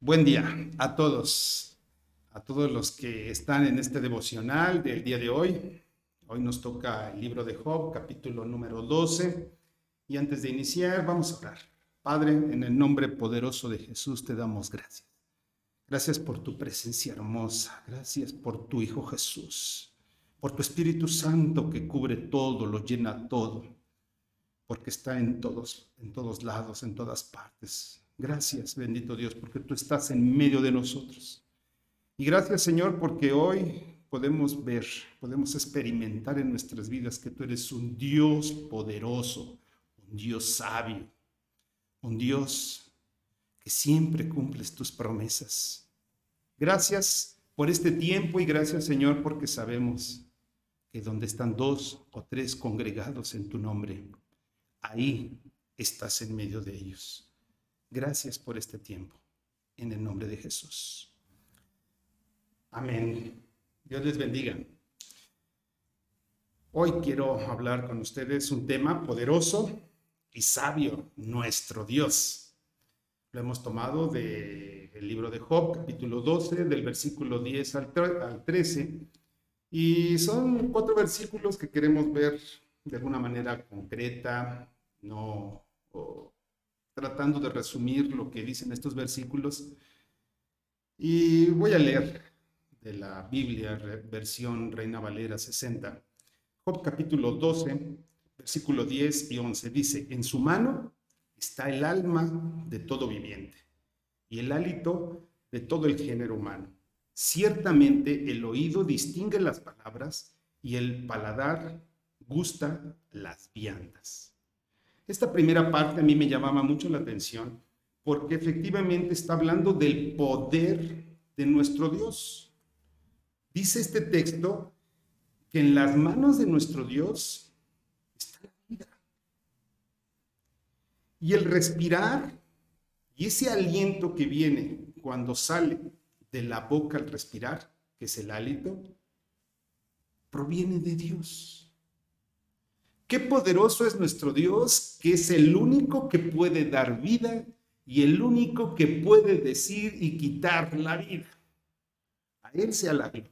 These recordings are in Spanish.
Buen día a todos, a todos los que están en este devocional del día de hoy. Hoy nos toca el libro de Job, capítulo número 12. Y antes de iniciar, vamos a orar. Padre, en el nombre poderoso de Jesús te damos gracias. Gracias por tu presencia hermosa. Gracias por tu Hijo Jesús. Por tu Espíritu Santo que cubre todo, lo llena todo. Porque está en todos, en todos lados, en todas partes. Gracias, bendito Dios, porque tú estás en medio de nosotros. Y gracias, Señor, porque hoy podemos ver, podemos experimentar en nuestras vidas que tú eres un Dios poderoso, un Dios sabio, un Dios que siempre cumples tus promesas. Gracias por este tiempo y gracias, Señor, porque sabemos que donde están dos o tres congregados en tu nombre, ahí estás en medio de ellos. Gracias por este tiempo. En el nombre de Jesús. Amén. Dios les bendiga. Hoy quiero hablar con ustedes un tema poderoso y sabio, nuestro Dios. Lo hemos tomado del libro de Job, capítulo 12, del versículo 10 al 13. Y son cuatro versículos que queremos ver de alguna manera concreta, no tratando de resumir lo que dicen estos versículos. Y voy a leer de la Biblia, versión Reina Valera 60. Job capítulo 12, versículo 10 y 11 dice, en su mano está el alma de todo viviente y el hálito de todo el género humano. Ciertamente el oído distingue las palabras y el paladar gusta las viandas. Esta primera parte a mí me llamaba mucho la atención porque efectivamente está hablando del poder de nuestro Dios. Dice este texto que en las manos de nuestro Dios está la vida. Y el respirar y ese aliento que viene cuando sale de la boca al respirar, que es el hálito, proviene de Dios. Qué poderoso es nuestro Dios, que es el único que puede dar vida y el único que puede decir y quitar la vida. A Él sea la gloria.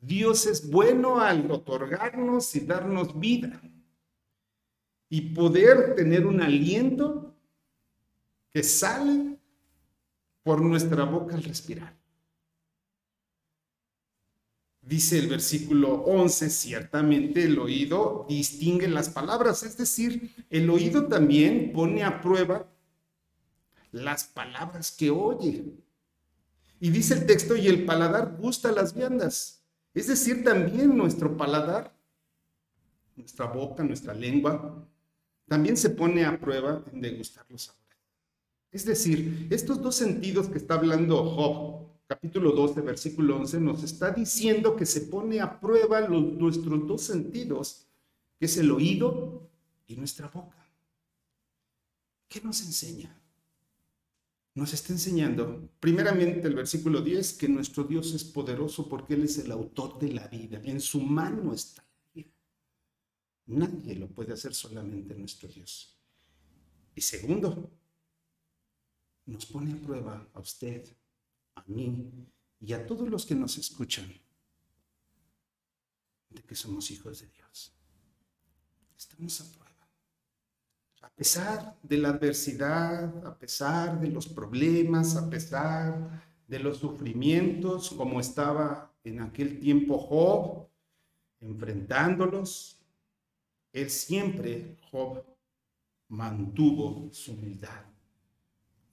Dios es bueno al otorgarnos y darnos vida y poder tener un aliento que sale por nuestra boca al respirar. Dice el versículo 11, ciertamente el oído distingue las palabras, es decir, el oído también pone a prueba las palabras que oye. Y dice el texto, y el paladar gusta las viandas, es decir, también nuestro paladar, nuestra boca, nuestra lengua, también se pone a prueba en degustar los sabores. Es decir, estos dos sentidos que está hablando Job, capítulo 12, versículo 11, nos está diciendo que se pone a prueba nuestros dos sentidos, que es el oído y nuestra boca. ¿Qué nos enseña? Nos está enseñando, primeramente el versículo 10, que nuestro Dios es poderoso porque Él es el autor de la vida. En su mano está la vida. Nadie lo puede hacer solamente nuestro Dios. Y segundo, nos pone a prueba a usted, a mí y a todos los que nos escuchan de que somos hijos de Dios. Estamos a prueba. A pesar de la adversidad, a pesar de los problemas, a pesar de los sufrimientos, como estaba en aquel tiempo Job, enfrentándolos, él siempre, Job, mantuvo su humildad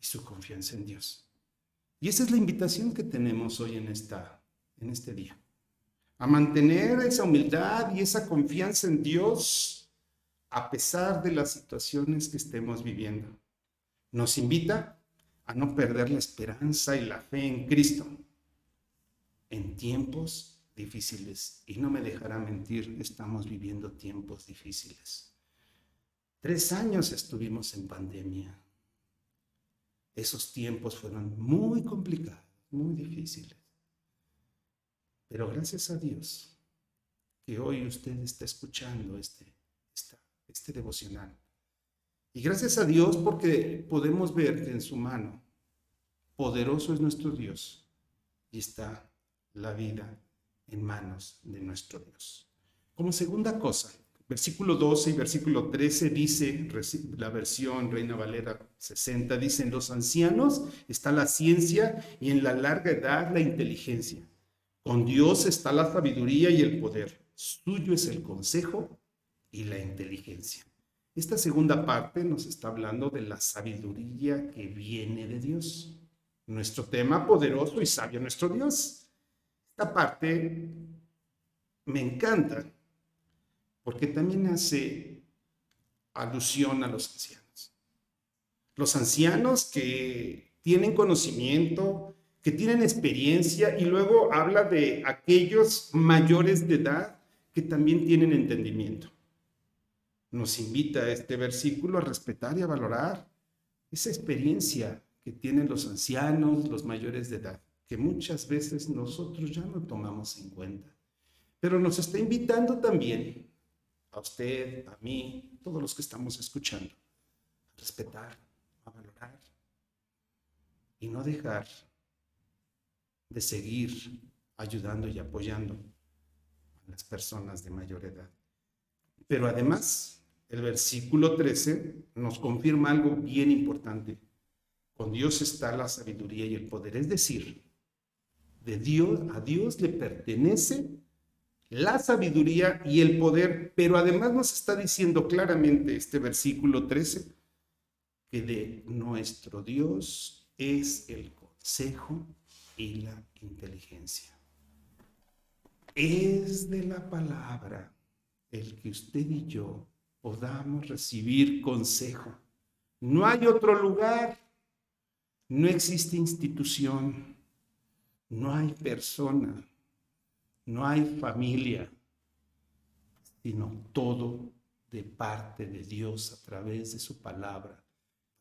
y su confianza en Dios. Y esa es la invitación que tenemos hoy en, esta, en este día. A mantener esa humildad y esa confianza en Dios a pesar de las situaciones que estemos viviendo. Nos invita a no perder la esperanza y la fe en Cristo en tiempos difíciles. Y no me dejará mentir, estamos viviendo tiempos difíciles. Tres años estuvimos en pandemia. Esos tiempos fueron muy complicados, muy difíciles. Pero gracias a Dios, que hoy usted está escuchando este, este devocional. Y gracias a Dios porque podemos ver que en su mano poderoso es nuestro Dios y está la vida en manos de nuestro Dios. Como segunda cosa, versículo 12 y versículo 13 dice, la versión Reina Valera 60, dice, en los ancianos está la ciencia y en la larga edad la inteligencia. Con Dios está la sabiduría y el poder. Suyo es el consejo y la inteligencia. Esta segunda parte nos está hablando de la sabiduría que viene de Dios. Nuestro tema poderoso y sabio nuestro Dios. Esta parte me encanta porque también hace alusión a los ancianos. Los ancianos que tienen conocimiento, que tienen experiencia y luego habla de aquellos mayores de edad que también tienen entendimiento. Nos invita este versículo a respetar y a valorar esa experiencia que tienen los ancianos, los mayores de edad, que muchas veces nosotros ya no tomamos en cuenta. Pero nos está invitando también a usted, a mí, todos los que estamos escuchando, a respetar, a valorar y no dejar de seguir ayudando y apoyando a las personas de mayor edad. Pero además, el versículo 13 nos confirma algo bien importante. Con Dios está la sabiduría y el poder, es decir, de Dios a Dios le pertenece la sabiduría y el poder, pero además nos está diciendo claramente este versículo 13 que de nuestro Dios es el consejo y la inteligencia. Es de la palabra el que usted y yo podamos recibir consejo. No hay otro lugar, no existe institución, no hay persona no hay familia, sino todo de parte de Dios a través de su palabra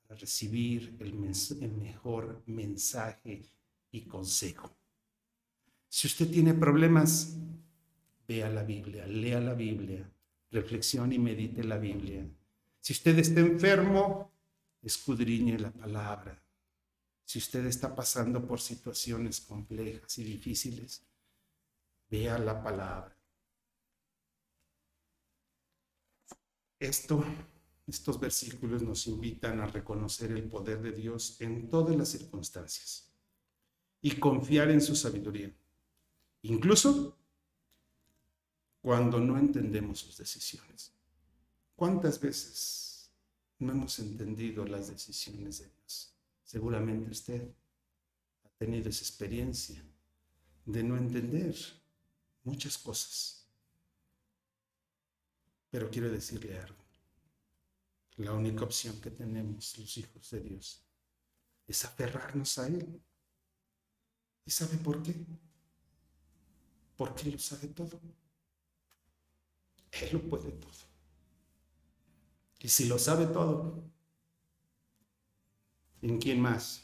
para recibir el, mejor mensaje y consejo. Si usted tiene problemas, vea la Biblia, lea la Biblia, reflexione y medite la Biblia. Si usted está enfermo, escudriñe la palabra. Si usted está pasando por situaciones complejas y difíciles, vea la palabra. Esto, estos versículos nos invitan a reconocer el poder de Dios en todas las circunstancias y confiar en su sabiduría, incluso cuando no entendemos sus decisiones. ¿Cuántas veces no hemos entendido las decisiones de Dios? Seguramente usted ha tenido esa experiencia de no entender muchas cosas. Pero quiero decirle algo. La única opción que tenemos los hijos de Dios es aferrarnos a Él. ¿Y sabe por qué? Porque Él lo sabe todo. Él lo puede todo. Y si lo sabe todo, ¿en quién más?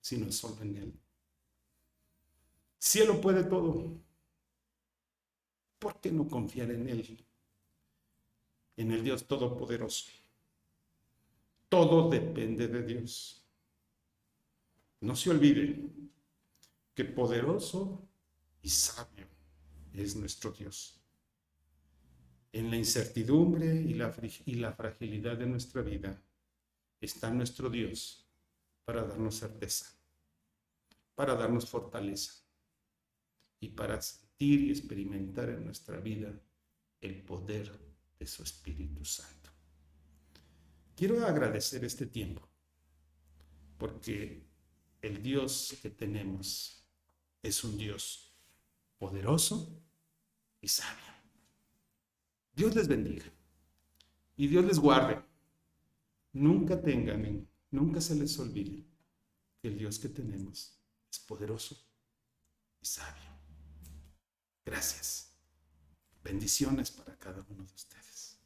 Si no es solo en Él. Si Él lo puede todo, ¿Por qué no confiar en Él? En el Dios Todopoderoso. Todo depende de Dios. No se olvide que poderoso y sabio es nuestro Dios. En la incertidumbre y la, y la fragilidad de nuestra vida está nuestro Dios para darnos certeza, para darnos fortaleza y para y experimentar en nuestra vida el poder de su Espíritu Santo. Quiero agradecer este tiempo porque el Dios que tenemos es un Dios poderoso y sabio. Dios les bendiga y Dios les guarde. Nunca tengan, nunca se les olvide que el Dios que tenemos es poderoso y sabio. Gracias. Bendiciones para cada uno de ustedes.